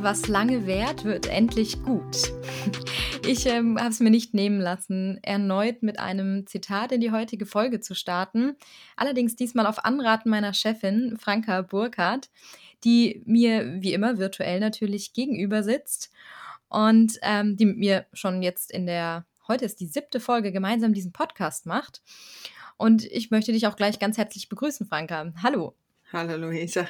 was lange währt, wird endlich gut. Ich ähm, habe es mir nicht nehmen lassen, erneut mit einem Zitat in die heutige Folge zu starten. Allerdings diesmal auf Anraten meiner Chefin, Franka Burkhardt, die mir wie immer virtuell natürlich gegenüber sitzt und ähm, die mit mir schon jetzt in der, heute ist die siebte Folge, gemeinsam diesen Podcast macht. Und ich möchte dich auch gleich ganz herzlich begrüßen, Franka. Hallo. Hallo, Luisa.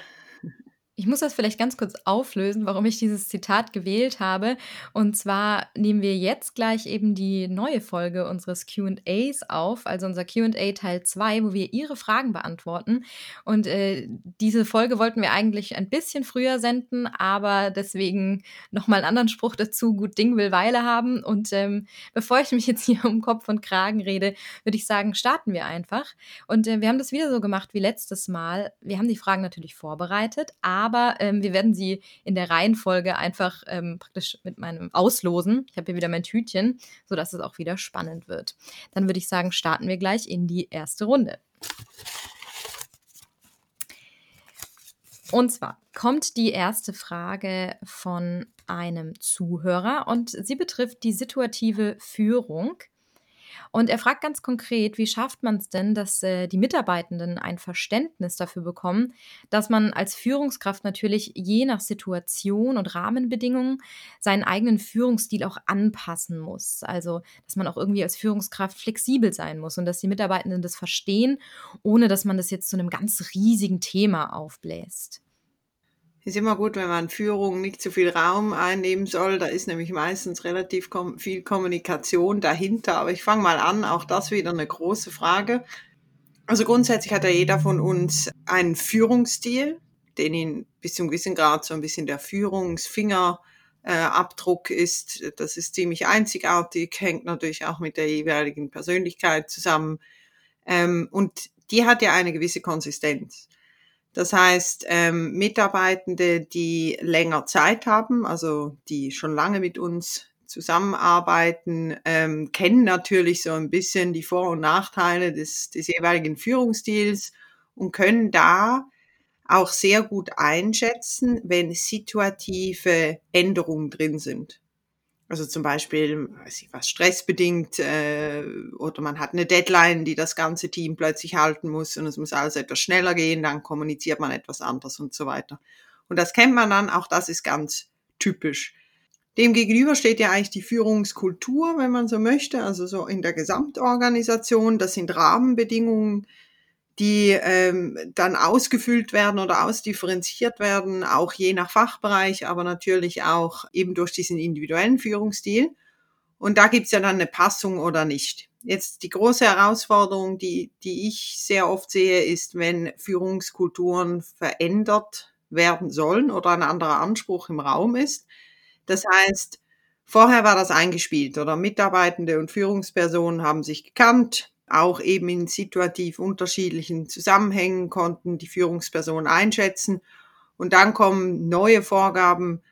Ich muss das vielleicht ganz kurz auflösen, warum ich dieses Zitat gewählt habe. Und zwar nehmen wir jetzt gleich eben die neue Folge unseres QAs auf, also unser QA Teil 2, wo wir Ihre Fragen beantworten. Und äh, diese Folge wollten wir eigentlich ein bisschen früher senden, aber deswegen nochmal einen anderen Spruch dazu: Gut Ding will Weile haben. Und ähm, bevor ich mich jetzt hier um Kopf und Kragen rede, würde ich sagen, starten wir einfach. Und äh, wir haben das wieder so gemacht wie letztes Mal. Wir haben die Fragen natürlich vorbereitet, aber aber ähm, wir werden sie in der Reihenfolge einfach ähm, praktisch mit meinem auslosen. Ich habe hier wieder mein Tütchen, sodass es auch wieder spannend wird. Dann würde ich sagen, starten wir gleich in die erste Runde. Und zwar kommt die erste Frage von einem Zuhörer und sie betrifft die situative Führung. Und er fragt ganz konkret, wie schafft man es denn, dass äh, die Mitarbeitenden ein Verständnis dafür bekommen, dass man als Führungskraft natürlich je nach Situation und Rahmenbedingungen seinen eigenen Führungsstil auch anpassen muss. Also, dass man auch irgendwie als Führungskraft flexibel sein muss und dass die Mitarbeitenden das verstehen, ohne dass man das jetzt zu einem ganz riesigen Thema aufbläst. Ist immer gut, wenn man Führung nicht zu viel Raum einnehmen soll. Da ist nämlich meistens relativ kom viel Kommunikation dahinter. Aber ich fange mal an, auch das wieder eine große Frage. Also grundsätzlich hat ja jeder von uns einen Führungsstil, den ihn bis zum gewissen Grad so ein bisschen der Führungsfingerabdruck äh, ist. Das ist ziemlich einzigartig, hängt natürlich auch mit der jeweiligen Persönlichkeit zusammen. Ähm, und die hat ja eine gewisse Konsistenz. Das heißt, ähm, Mitarbeitende, die länger Zeit haben, also die schon lange mit uns zusammenarbeiten, ähm, kennen natürlich so ein bisschen die Vor- und Nachteile des, des jeweiligen Führungsstils und können da auch sehr gut einschätzen, wenn situative Änderungen drin sind. Also zum Beispiel, weiß ich was, stressbedingt äh, oder man hat eine Deadline, die das ganze Team plötzlich halten muss und es muss alles etwas schneller gehen, dann kommuniziert man etwas anders und so weiter. Und das kennt man dann, auch das ist ganz typisch. Demgegenüber steht ja eigentlich die Führungskultur, wenn man so möchte, also so in der Gesamtorganisation. Das sind Rahmenbedingungen, die ähm, dann ausgefüllt werden oder ausdifferenziert werden, auch je nach Fachbereich, aber natürlich auch eben durch diesen individuellen Führungsstil. Und da gibt's ja dann eine Passung oder nicht. Jetzt die große Herausforderung, die, die ich sehr oft sehe, ist, wenn Führungskulturen verändert werden sollen oder ein anderer Anspruch im Raum ist. Das heißt, vorher war das eingespielt oder Mitarbeitende und Führungspersonen haben sich gekannt, auch eben in situativ unterschiedlichen Zusammenhängen konnten die Führungsperson einschätzen. Und dann kommen neue Vorgaben,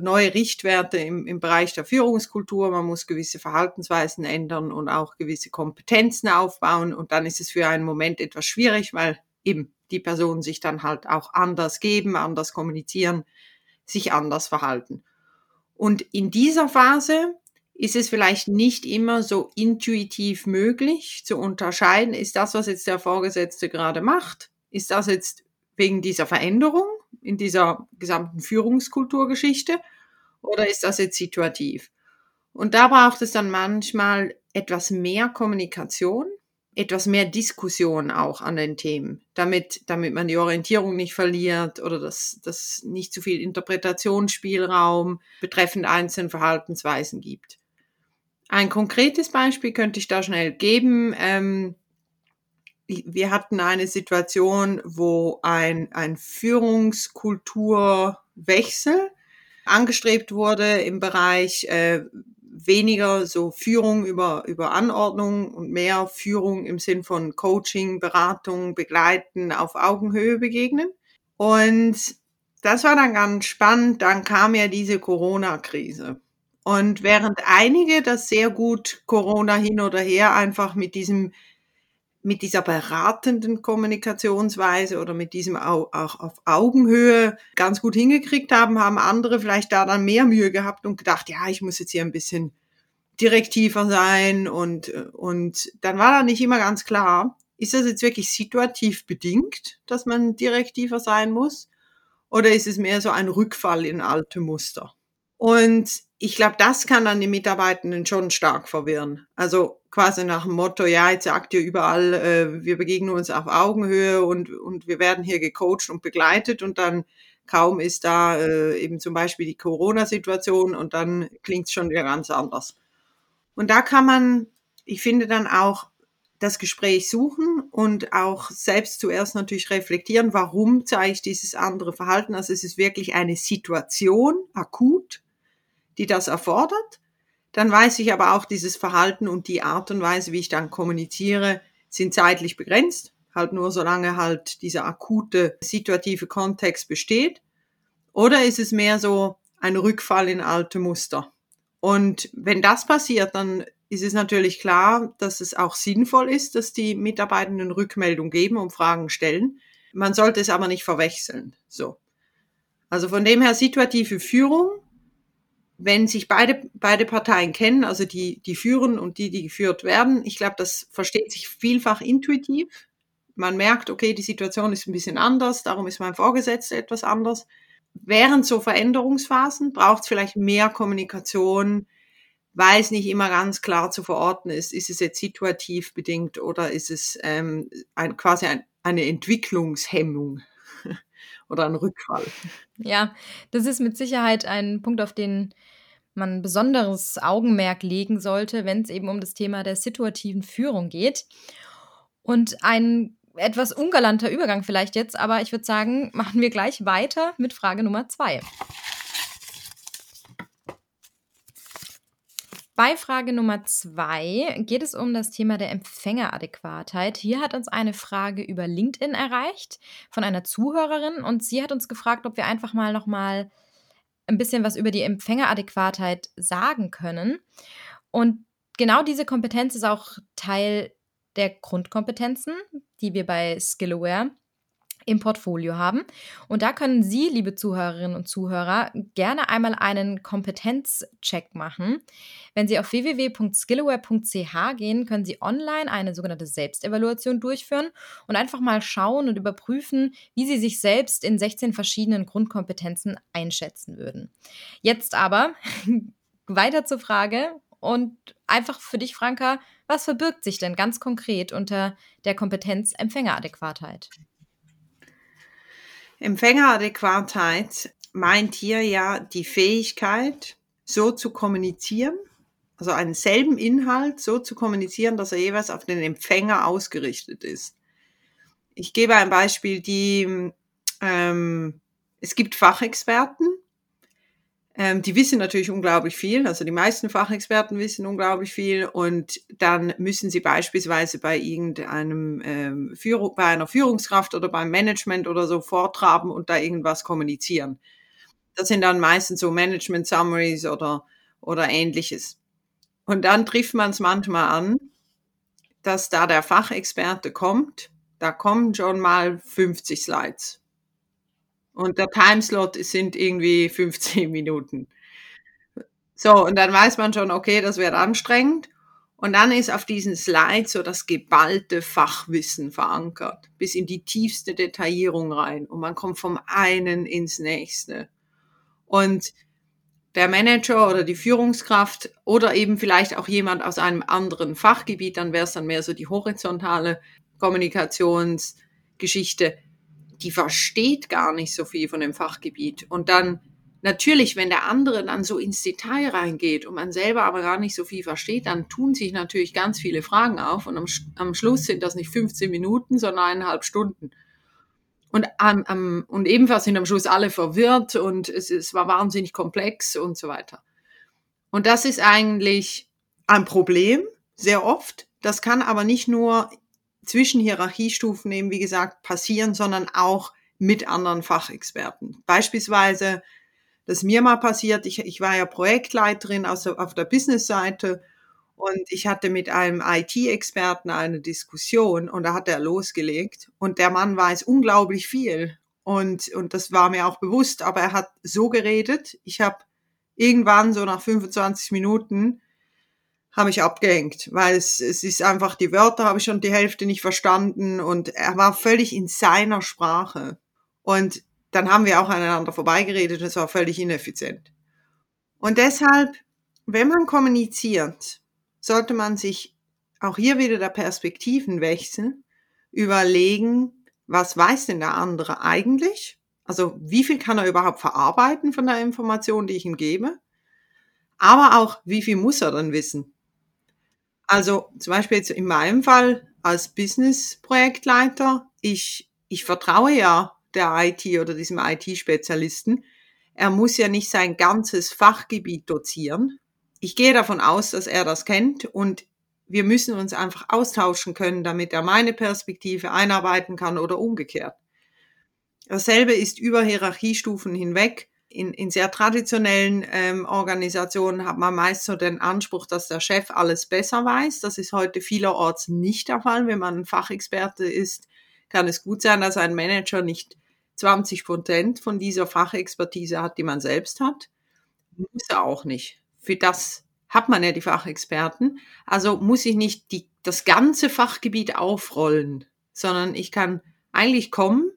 neue Richtwerte im, im Bereich der Führungskultur. Man muss gewisse Verhaltensweisen ändern und auch gewisse Kompetenzen aufbauen. Und dann ist es für einen Moment etwas schwierig, weil eben die Personen sich dann halt auch anders geben, anders kommunizieren, sich anders verhalten. Und in dieser Phase ist es vielleicht nicht immer so intuitiv möglich zu unterscheiden, ist das, was jetzt der Vorgesetzte gerade macht, ist das jetzt wegen dieser Veränderung in dieser gesamten Führungskulturgeschichte oder ist das jetzt situativ? Und da braucht es dann manchmal etwas mehr Kommunikation, etwas mehr Diskussion auch an den Themen, damit, damit man die Orientierung nicht verliert oder dass das nicht zu viel Interpretationsspielraum betreffend einzelnen Verhaltensweisen gibt. Ein konkretes Beispiel könnte ich da schnell geben. Ähm, wir hatten eine Situation, wo ein, ein Führungskulturwechsel angestrebt wurde im Bereich äh, weniger so Führung über, über Anordnung und mehr Führung im Sinn von Coaching, Beratung, Begleiten, auf Augenhöhe begegnen. Und das war dann ganz spannend. Dann kam ja diese Corona-Krise. Und während einige das sehr gut Corona hin oder her einfach mit diesem mit dieser beratenden Kommunikationsweise oder mit diesem auch, auf Augenhöhe ganz gut hingekriegt haben, haben andere vielleicht da dann mehr Mühe gehabt und gedacht, ja, ich muss jetzt hier ein bisschen direktiver sein und, und dann war da nicht immer ganz klar, ist das jetzt wirklich situativ bedingt, dass man direktiver sein muss? Oder ist es mehr so ein Rückfall in alte Muster? Und ich glaube, das kann dann die Mitarbeitenden schon stark verwirren. Also quasi nach dem Motto, ja, jetzt sagt ihr überall, äh, wir begegnen uns auf Augenhöhe und, und wir werden hier gecoacht und begleitet und dann kaum ist da äh, eben zum Beispiel die Corona-Situation und dann klingt es schon wieder ganz anders. Und da kann man, ich finde dann auch das Gespräch suchen und auch selbst zuerst natürlich reflektieren, warum zeige ich dieses andere Verhalten. Also es ist wirklich eine Situation, akut, die das erfordert. Dann weiß ich aber auch, dieses Verhalten und die Art und Weise, wie ich dann kommuniziere, sind zeitlich begrenzt. Halt nur solange halt dieser akute situative Kontext besteht. Oder ist es mehr so ein Rückfall in alte Muster? Und wenn das passiert, dann ist es natürlich klar, dass es auch sinnvoll ist, dass die Mitarbeitenden Rückmeldung geben und Fragen stellen. Man sollte es aber nicht verwechseln. So. Also von dem her situative Führung wenn sich beide, beide Parteien kennen, also die, die führen und die, die geführt werden, ich glaube, das versteht sich vielfach intuitiv. Man merkt, okay, die Situation ist ein bisschen anders, darum ist mein Vorgesetzter etwas anders. Während so Veränderungsphasen braucht es vielleicht mehr Kommunikation, weil es nicht immer ganz klar zu verorten ist, ist es jetzt situativ bedingt oder ist es ähm, ein, quasi ein, eine Entwicklungshemmung oder ein Rückfall. Ja, das ist mit Sicherheit ein Punkt, auf den man besonderes Augenmerk legen sollte, wenn es eben um das Thema der situativen Führung geht. Und ein etwas ungalanter Übergang vielleicht jetzt, aber ich würde sagen, machen wir gleich weiter mit Frage Nummer zwei. Bei Frage Nummer zwei geht es um das Thema der Empfängeradäquatheit. Hier hat uns eine Frage über LinkedIn erreicht von einer Zuhörerin und sie hat uns gefragt, ob wir einfach mal noch mal ein bisschen was über die Empfängeradäquatheit sagen können. Und genau diese Kompetenz ist auch Teil der Grundkompetenzen, die wir bei Skillaware im Portfolio haben. Und da können Sie, liebe Zuhörerinnen und Zuhörer, gerne einmal einen Kompetenzcheck machen. Wenn Sie auf www.skillaware.ch gehen, können Sie online eine sogenannte Selbstevaluation durchführen und einfach mal schauen und überprüfen, wie Sie sich selbst in 16 verschiedenen Grundkompetenzen einschätzen würden. Jetzt aber weiter zur Frage und einfach für dich, Franka, was verbirgt sich denn ganz konkret unter der Kompetenz Empfängeradäquatheit? Empfängeradäquatheit meint hier ja die Fähigkeit, so zu kommunizieren, also einen selben Inhalt so zu kommunizieren, dass er jeweils auf den Empfänger ausgerichtet ist. Ich gebe ein Beispiel, die, ähm, es gibt Fachexperten, ähm, die wissen natürlich unglaublich viel, also die meisten Fachexperten wissen unglaublich viel und dann müssen sie beispielsweise bei irgendeinem ähm, Führung, bei einer Führungskraft oder beim Management oder so vortraben und da irgendwas kommunizieren. Das sind dann meistens so Management Summaries oder, oder ähnliches. Und dann trifft man es manchmal an, dass da der Fachexperte kommt, da kommen schon mal 50 Slides. Und der Timeslot sind irgendwie 15 Minuten. So, und dann weiß man schon, okay, das wird anstrengend. Und dann ist auf diesen Slides so das geballte Fachwissen verankert, bis in die tiefste Detaillierung rein. Und man kommt vom einen ins nächste. Und der Manager oder die Führungskraft oder eben vielleicht auch jemand aus einem anderen Fachgebiet, dann wäre es dann mehr so die horizontale Kommunikationsgeschichte, die versteht gar nicht so viel von dem Fachgebiet. Und dann natürlich, wenn der andere dann so ins Detail reingeht und man selber aber gar nicht so viel versteht, dann tun sich natürlich ganz viele Fragen auf und am, am Schluss sind das nicht 15 Minuten, sondern eineinhalb Stunden. Und, am, und ebenfalls sind am Schluss alle verwirrt und es, es war wahnsinnig komplex und so weiter. Und das ist eigentlich ein Problem, sehr oft. Das kann aber nicht nur zwischen Hierarchiestufen eben, wie gesagt, passieren, sondern auch mit anderen Fachexperten. Beispielsweise, das mir mal passiert, ich, ich war ja Projektleiterin also auf der Business-Seite Und ich hatte mit einem IT-Experten eine Diskussion und da hat er losgelegt. Und der Mann weiß unglaublich viel. Und, und das war mir auch bewusst, aber er hat so geredet. Ich habe irgendwann so nach 25 Minuten habe ich abgehängt, weil es, es ist einfach, die Wörter habe ich schon die Hälfte nicht verstanden und er war völlig in seiner Sprache. Und dann haben wir auch aneinander vorbeigeredet und es war völlig ineffizient. Und deshalb, wenn man kommuniziert, sollte man sich auch hier wieder der Perspektivenwechsel überlegen, was weiß denn der andere eigentlich? Also wie viel kann er überhaupt verarbeiten von der Information, die ich ihm gebe? Aber auch, wie viel muss er dann wissen? Also zum Beispiel jetzt in meinem Fall als Business-Projektleiter, ich, ich vertraue ja der IT oder diesem IT-Spezialisten. Er muss ja nicht sein ganzes Fachgebiet dozieren. Ich gehe davon aus, dass er das kennt und wir müssen uns einfach austauschen können, damit er meine Perspektive einarbeiten kann oder umgekehrt. Dasselbe ist über Hierarchiestufen hinweg. In, in sehr traditionellen ähm, Organisationen hat man meist so den Anspruch, dass der Chef alles besser weiß. Das ist heute vielerorts nicht der Fall. Wenn man ein Fachexperte ist, kann es gut sein, dass ein Manager nicht 20 Prozent von dieser Fachexpertise hat, die man selbst hat. Muss er auch nicht. Für das hat man ja die Fachexperten. Also muss ich nicht die, das ganze Fachgebiet aufrollen, sondern ich kann eigentlich kommen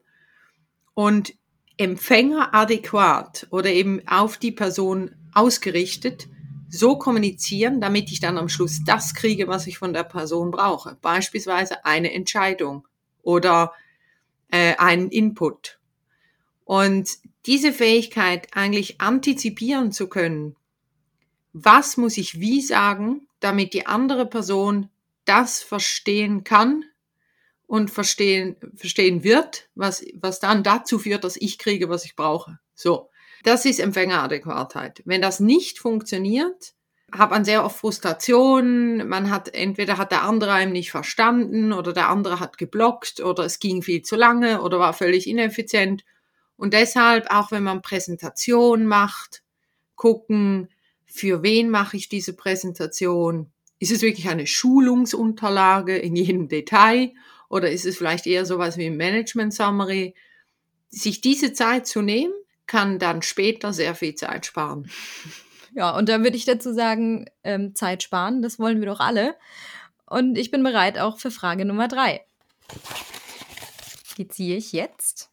und Empfänger adäquat oder eben auf die Person ausgerichtet so kommunizieren, damit ich dann am Schluss das kriege, was ich von der Person brauche. Beispielsweise eine Entscheidung oder äh, einen Input. Und diese Fähigkeit eigentlich antizipieren zu können, was muss ich wie sagen, damit die andere Person das verstehen kann und verstehen, verstehen wird, was, was dann dazu führt, dass ich kriege, was ich brauche. So. Das ist Empfängeradäquatheit. Wenn das nicht funktioniert, hat man sehr oft Frustrationen. Man hat, entweder hat der andere einem nicht verstanden oder der andere hat geblockt oder es ging viel zu lange oder war völlig ineffizient. Und deshalb, auch wenn man Präsentation macht, gucken, für wen mache ich diese Präsentation? Ist es wirklich eine Schulungsunterlage in jedem Detail oder ist es vielleicht eher sowas wie ein Management Summary? Sich diese Zeit zu nehmen, kann dann später sehr viel Zeit sparen. Ja, und da würde ich dazu sagen, ähm, Zeit sparen, das wollen wir doch alle. Und ich bin bereit auch für Frage Nummer drei. Die ziehe ich jetzt.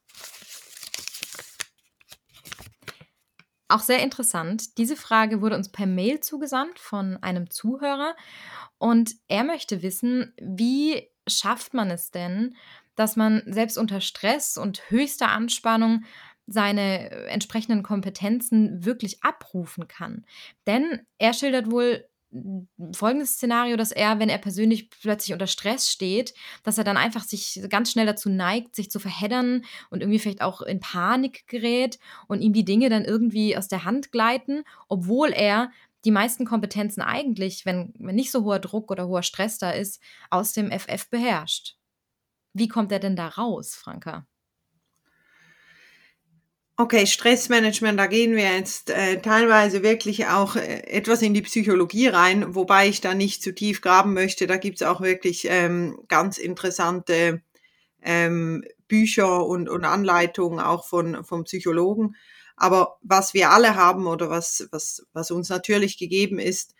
Auch sehr interessant. Diese Frage wurde uns per Mail zugesandt von einem Zuhörer und er möchte wissen, wie schafft man es denn, dass man selbst unter Stress und höchster Anspannung seine äh, entsprechenden Kompetenzen wirklich abrufen kann. Denn er schildert wohl folgendes Szenario, dass er, wenn er persönlich plötzlich unter Stress steht, dass er dann einfach sich ganz schnell dazu neigt, sich zu verheddern und irgendwie vielleicht auch in Panik gerät und ihm die Dinge dann irgendwie aus der Hand gleiten, obwohl er die meisten Kompetenzen eigentlich, wenn, wenn nicht so hoher Druck oder hoher Stress da ist, aus dem FF beherrscht. Wie kommt er denn da raus, Franka? Okay, Stressmanagement, da gehen wir jetzt äh, teilweise wirklich auch äh, etwas in die Psychologie rein, wobei ich da nicht zu tief graben möchte. Da gibt's auch wirklich ähm, ganz interessante ähm, Bücher und, und Anleitungen auch von, von Psychologen. Aber was wir alle haben oder was, was, was uns natürlich gegeben ist,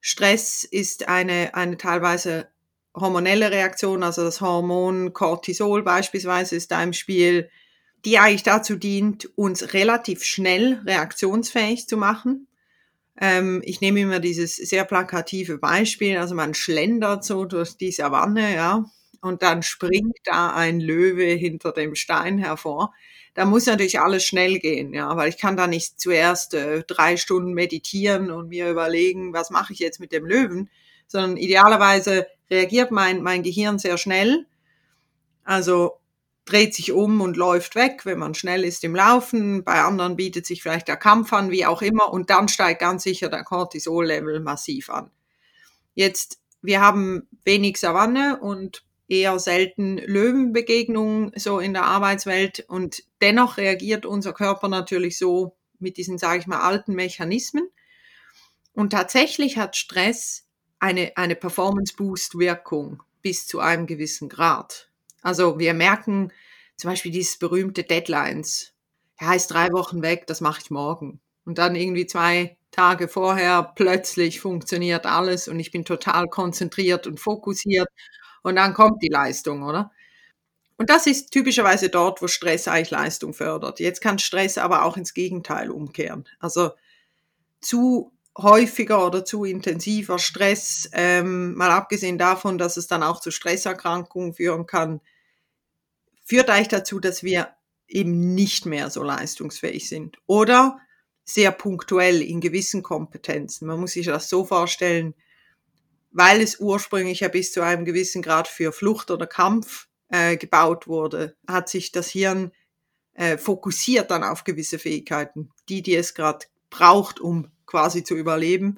Stress ist eine, eine teilweise hormonelle Reaktion, also das Hormon Cortisol beispielsweise ist da im Spiel die eigentlich dazu dient, uns relativ schnell reaktionsfähig zu machen. Ähm, ich nehme immer dieses sehr plakative Beispiel, also man schlendert so durch die Savanne, ja, und dann springt da ein Löwe hinter dem Stein hervor. Da muss natürlich alles schnell gehen, ja, weil ich kann da nicht zuerst äh, drei Stunden meditieren und mir überlegen, was mache ich jetzt mit dem Löwen, sondern idealerweise reagiert mein, mein Gehirn sehr schnell. Also dreht sich um und läuft weg, wenn man schnell ist im Laufen. Bei anderen bietet sich vielleicht der Kampf an, wie auch immer. Und dann steigt ganz sicher der Cortisol-Level massiv an. Jetzt, wir haben wenig Savanne und eher selten Löwenbegegnungen so in der Arbeitswelt. Und dennoch reagiert unser Körper natürlich so mit diesen, sage ich mal, alten Mechanismen. Und tatsächlich hat Stress eine, eine Performance-Boost-Wirkung bis zu einem gewissen Grad. Also wir merken zum Beispiel dieses berühmte Deadlines. Ja, ist drei Wochen weg, das mache ich morgen. Und dann irgendwie zwei Tage vorher plötzlich funktioniert alles und ich bin total konzentriert und fokussiert und dann kommt die Leistung, oder? Und das ist typischerweise dort, wo Stress eigentlich Leistung fördert. Jetzt kann Stress aber auch ins Gegenteil umkehren. Also zu häufiger oder zu intensiver Stress, ähm, mal abgesehen davon, dass es dann auch zu Stresserkrankungen führen kann, führt eigentlich dazu, dass wir eben nicht mehr so leistungsfähig sind. Oder sehr punktuell in gewissen Kompetenzen. Man muss sich das so vorstellen, weil es ursprünglich ja bis zu einem gewissen Grad für Flucht oder Kampf äh, gebaut wurde, hat sich das Hirn äh, fokussiert dann auf gewisse Fähigkeiten, die, die es gerade braucht, um quasi zu überleben.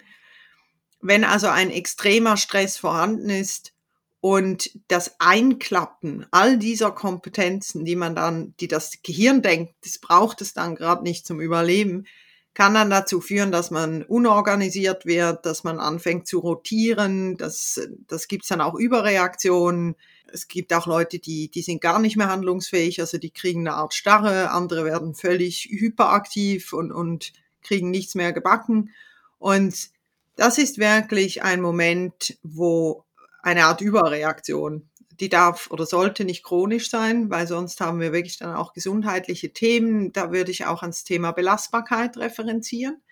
Wenn also ein extremer Stress vorhanden ist und das Einklappen all dieser Kompetenzen, die man dann, die das Gehirn denkt, das braucht es dann gerade nicht zum Überleben, kann dann dazu führen, dass man unorganisiert wird, dass man anfängt zu rotieren, das, das gibt's dann auch Überreaktionen. Es gibt auch Leute, die, die sind gar nicht mehr handlungsfähig, also die kriegen eine Art Starre, andere werden völlig hyperaktiv und, und kriegen nichts mehr gebacken. Und das ist wirklich ein Moment, wo eine Art Überreaktion, die darf oder sollte nicht chronisch sein, weil sonst haben wir wirklich dann auch gesundheitliche Themen. Da würde ich auch ans Thema Belastbarkeit referenzieren.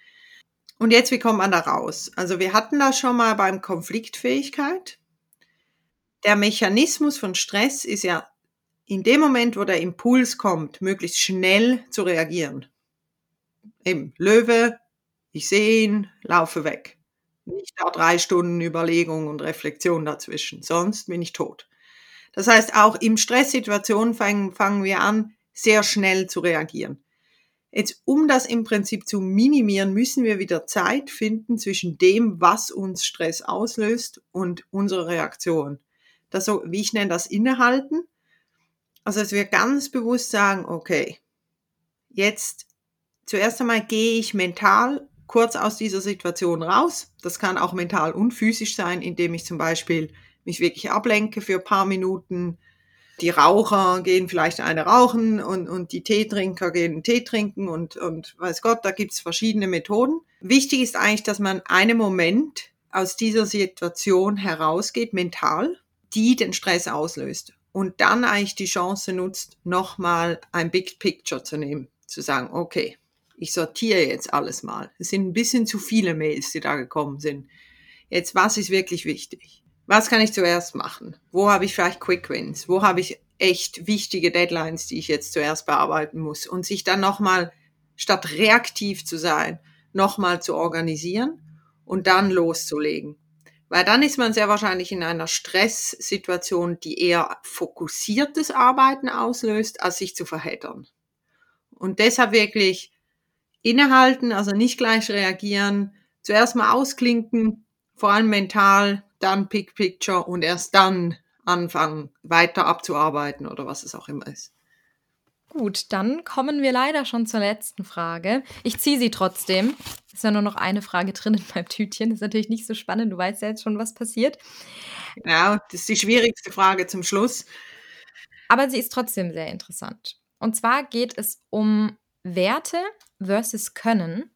Und jetzt, wie kommt man da raus? Also wir hatten das schon mal beim Konfliktfähigkeit. Der Mechanismus von Stress ist ja in dem Moment, wo der Impuls kommt, möglichst schnell zu reagieren eben Löwe, ich sehe ihn, laufe weg. Nicht da drei Stunden Überlegung und Reflexion dazwischen, sonst bin ich tot. Das heißt, auch in Stresssituationen fangen, fangen wir an, sehr schnell zu reagieren. Jetzt, um das im Prinzip zu minimieren, müssen wir wieder Zeit finden zwischen dem, was uns Stress auslöst und unserer Reaktion. Das so, wie ich nenne das Innehalten. Also, dass wir ganz bewusst sagen, okay, jetzt zuerst einmal gehe ich mental kurz aus dieser Situation raus. Das kann auch mental und physisch sein, indem ich zum Beispiel mich wirklich ablenke für ein paar Minuten. Die Raucher gehen vielleicht eine rauchen und, und die Teetrinker gehen einen Tee trinken und, und weiß Gott, da gibt's verschiedene Methoden. Wichtig ist eigentlich, dass man einen Moment aus dieser Situation herausgeht, mental, die den Stress auslöst. Und dann eigentlich die Chance nutzt, nochmal ein Big Picture zu nehmen. Zu sagen, okay, ich sortiere jetzt alles mal. Es sind ein bisschen zu viele Mails, die da gekommen sind. Jetzt, was ist wirklich wichtig? Was kann ich zuerst machen? Wo habe ich vielleicht Quick Wins? Wo habe ich echt wichtige Deadlines, die ich jetzt zuerst bearbeiten muss? Und sich dann nochmal, statt reaktiv zu sein, nochmal zu organisieren und dann loszulegen. Weil dann ist man sehr wahrscheinlich in einer Stresssituation, die eher fokussiertes Arbeiten auslöst, als sich zu verheddern. Und deshalb wirklich innehalten, also nicht gleich reagieren, zuerst mal ausklinken, vor allem mental, dann Pick Picture und erst dann anfangen, weiter abzuarbeiten oder was es auch immer ist. Gut, dann kommen wir leider schon zur letzten Frage. Ich ziehe sie trotzdem. Ist ja nur noch eine Frage drin in meinem Tütchen. Ist natürlich nicht so spannend. Du weißt ja jetzt schon, was passiert. Ja, das ist die schwierigste Frage zum Schluss. Aber sie ist trotzdem sehr interessant. Und zwar geht es um Werte versus Können.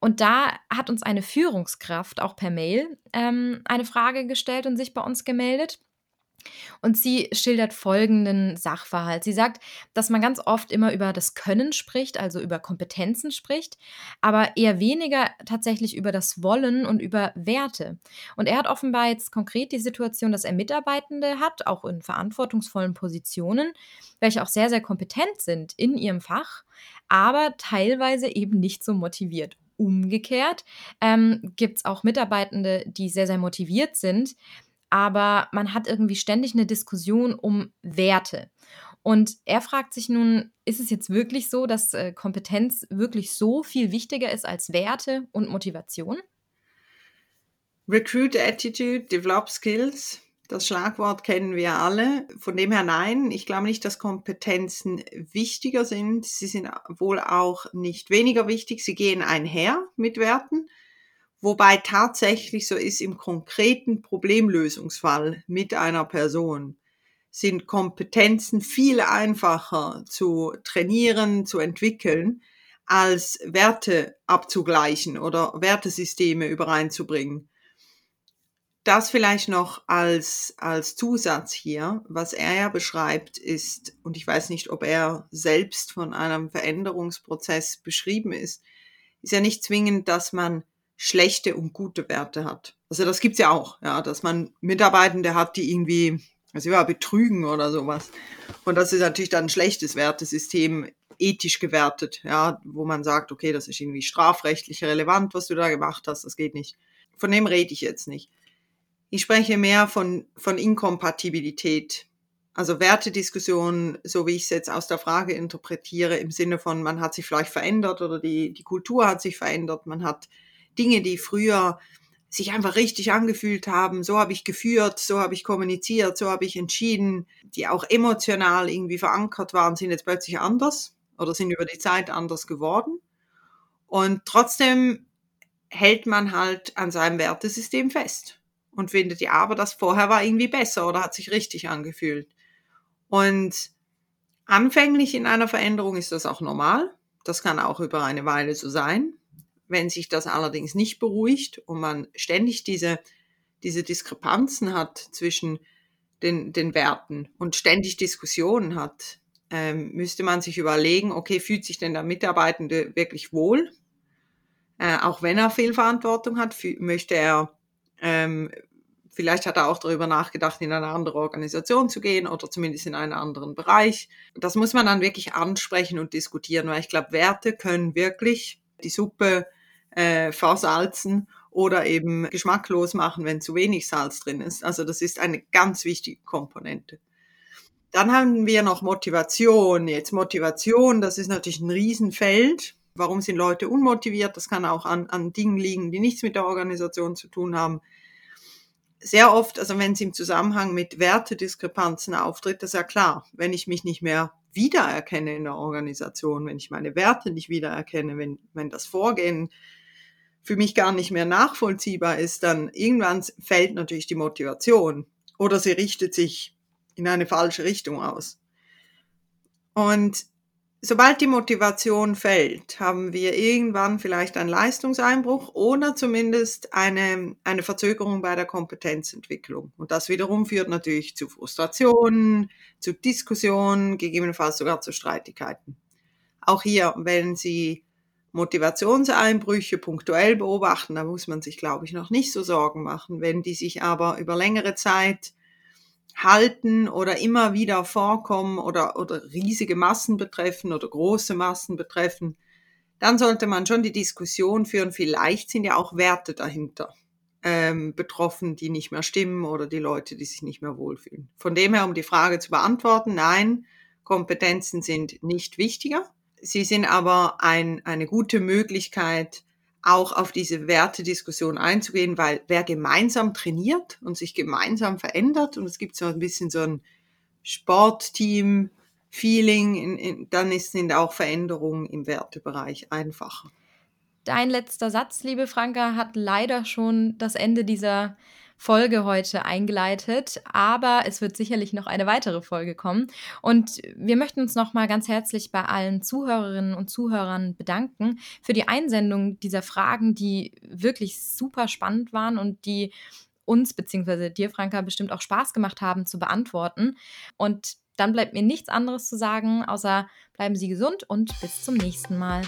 Und da hat uns eine Führungskraft auch per Mail ähm, eine Frage gestellt und sich bei uns gemeldet. Und sie schildert folgenden Sachverhalt. Sie sagt, dass man ganz oft immer über das Können spricht, also über Kompetenzen spricht, aber eher weniger tatsächlich über das Wollen und über Werte. Und er hat offenbar jetzt konkret die Situation, dass er Mitarbeitende hat, auch in verantwortungsvollen Positionen, welche auch sehr, sehr kompetent sind in ihrem Fach, aber teilweise eben nicht so motiviert. Umgekehrt ähm, gibt es auch Mitarbeitende, die sehr, sehr motiviert sind, aber man hat irgendwie ständig eine Diskussion um Werte. Und er fragt sich nun, ist es jetzt wirklich so, dass äh, Kompetenz wirklich so viel wichtiger ist als Werte und Motivation? Recruit Attitude, Develop Skills. Das Schlagwort kennen wir alle. Von dem her nein, ich glaube nicht, dass Kompetenzen wichtiger sind. Sie sind wohl auch nicht weniger wichtig. Sie gehen einher mit Werten. Wobei tatsächlich so ist im konkreten Problemlösungsfall mit einer Person sind Kompetenzen viel einfacher zu trainieren, zu entwickeln, als Werte abzugleichen oder Wertesysteme übereinzubringen. Das vielleicht noch als, als Zusatz hier, was er ja beschreibt, ist, und ich weiß nicht, ob er selbst von einem Veränderungsprozess beschrieben ist, ist ja nicht zwingend, dass man schlechte und gute Werte hat. Also das gibt's ja auch, ja, dass man Mitarbeitende hat, die irgendwie, also ja, betrügen oder sowas. Und das ist natürlich dann ein schlechtes Wertesystem, ethisch gewertet, ja, wo man sagt, okay, das ist irgendwie strafrechtlich relevant, was du da gemacht hast, das geht nicht. Von dem rede ich jetzt nicht. Ich spreche mehr von, von Inkompatibilität. Also Wertediskussionen, so wie ich es jetzt aus der Frage interpretiere, im Sinne von, man hat sich vielleicht verändert oder die, die Kultur hat sich verändert, man hat Dinge, die früher sich einfach richtig angefühlt haben, so habe ich geführt, so habe ich kommuniziert, so habe ich entschieden, die auch emotional irgendwie verankert waren, sind jetzt plötzlich anders oder sind über die Zeit anders geworden. Und trotzdem hält man halt an seinem Wertesystem fest und findet, ja, aber das vorher war irgendwie besser oder hat sich richtig angefühlt. Und anfänglich in einer Veränderung ist das auch normal. Das kann auch über eine Weile so sein. Wenn sich das allerdings nicht beruhigt und man ständig diese, diese Diskrepanzen hat zwischen den, den Werten und ständig Diskussionen hat, ähm, müsste man sich überlegen, okay, fühlt sich denn der Mitarbeitende wirklich wohl? Äh, auch wenn er viel Verantwortung hat, möchte er, ähm, vielleicht hat er auch darüber nachgedacht, in eine andere Organisation zu gehen oder zumindest in einen anderen Bereich. Das muss man dann wirklich ansprechen und diskutieren, weil ich glaube, Werte können wirklich die Suppe äh, versalzen oder eben geschmacklos machen, wenn zu wenig Salz drin ist. Also das ist eine ganz wichtige Komponente. Dann haben wir noch Motivation. Jetzt Motivation, das ist natürlich ein Riesenfeld. Warum sind Leute unmotiviert? Das kann auch an, an Dingen liegen, die nichts mit der Organisation zu tun haben. Sehr oft, also wenn es im Zusammenhang mit Wertediskrepanzen auftritt, das ist ja klar. Wenn ich mich nicht mehr wiedererkenne in der Organisation, wenn ich meine Werte nicht wiedererkenne, wenn, wenn das Vorgehen für mich gar nicht mehr nachvollziehbar ist, dann irgendwann fällt natürlich die Motivation oder sie richtet sich in eine falsche Richtung aus. Und sobald die Motivation fällt, haben wir irgendwann vielleicht einen Leistungseinbruch oder zumindest eine, eine Verzögerung bei der Kompetenzentwicklung. Und das wiederum führt natürlich zu Frustrationen, zu Diskussionen, gegebenenfalls sogar zu Streitigkeiten. Auch hier, wenn Sie Motivationseinbrüche punktuell beobachten, da muss man sich, glaube ich, noch nicht so Sorgen machen. Wenn die sich aber über längere Zeit halten oder immer wieder vorkommen oder, oder riesige Massen betreffen oder große Massen betreffen, dann sollte man schon die Diskussion führen, vielleicht sind ja auch Werte dahinter ähm, betroffen, die nicht mehr stimmen oder die Leute, die sich nicht mehr wohlfühlen. Von dem her, um die Frage zu beantworten, nein, Kompetenzen sind nicht wichtiger. Sie sind aber ein, eine gute Möglichkeit, auch auf diese Wertediskussion einzugehen, weil wer gemeinsam trainiert und sich gemeinsam verändert und es gibt so ein bisschen so ein Sportteam-Feeling, dann sind auch Veränderungen im Wertebereich einfacher. Dein letzter Satz, liebe Franka, hat leider schon das Ende dieser Folge heute eingeleitet, aber es wird sicherlich noch eine weitere Folge kommen. Und wir möchten uns nochmal ganz herzlich bei allen Zuhörerinnen und Zuhörern bedanken für die Einsendung dieser Fragen, die wirklich super spannend waren und die uns bzw. dir, Franka, bestimmt auch Spaß gemacht haben zu beantworten. Und dann bleibt mir nichts anderes zu sagen, außer bleiben Sie gesund und bis zum nächsten Mal.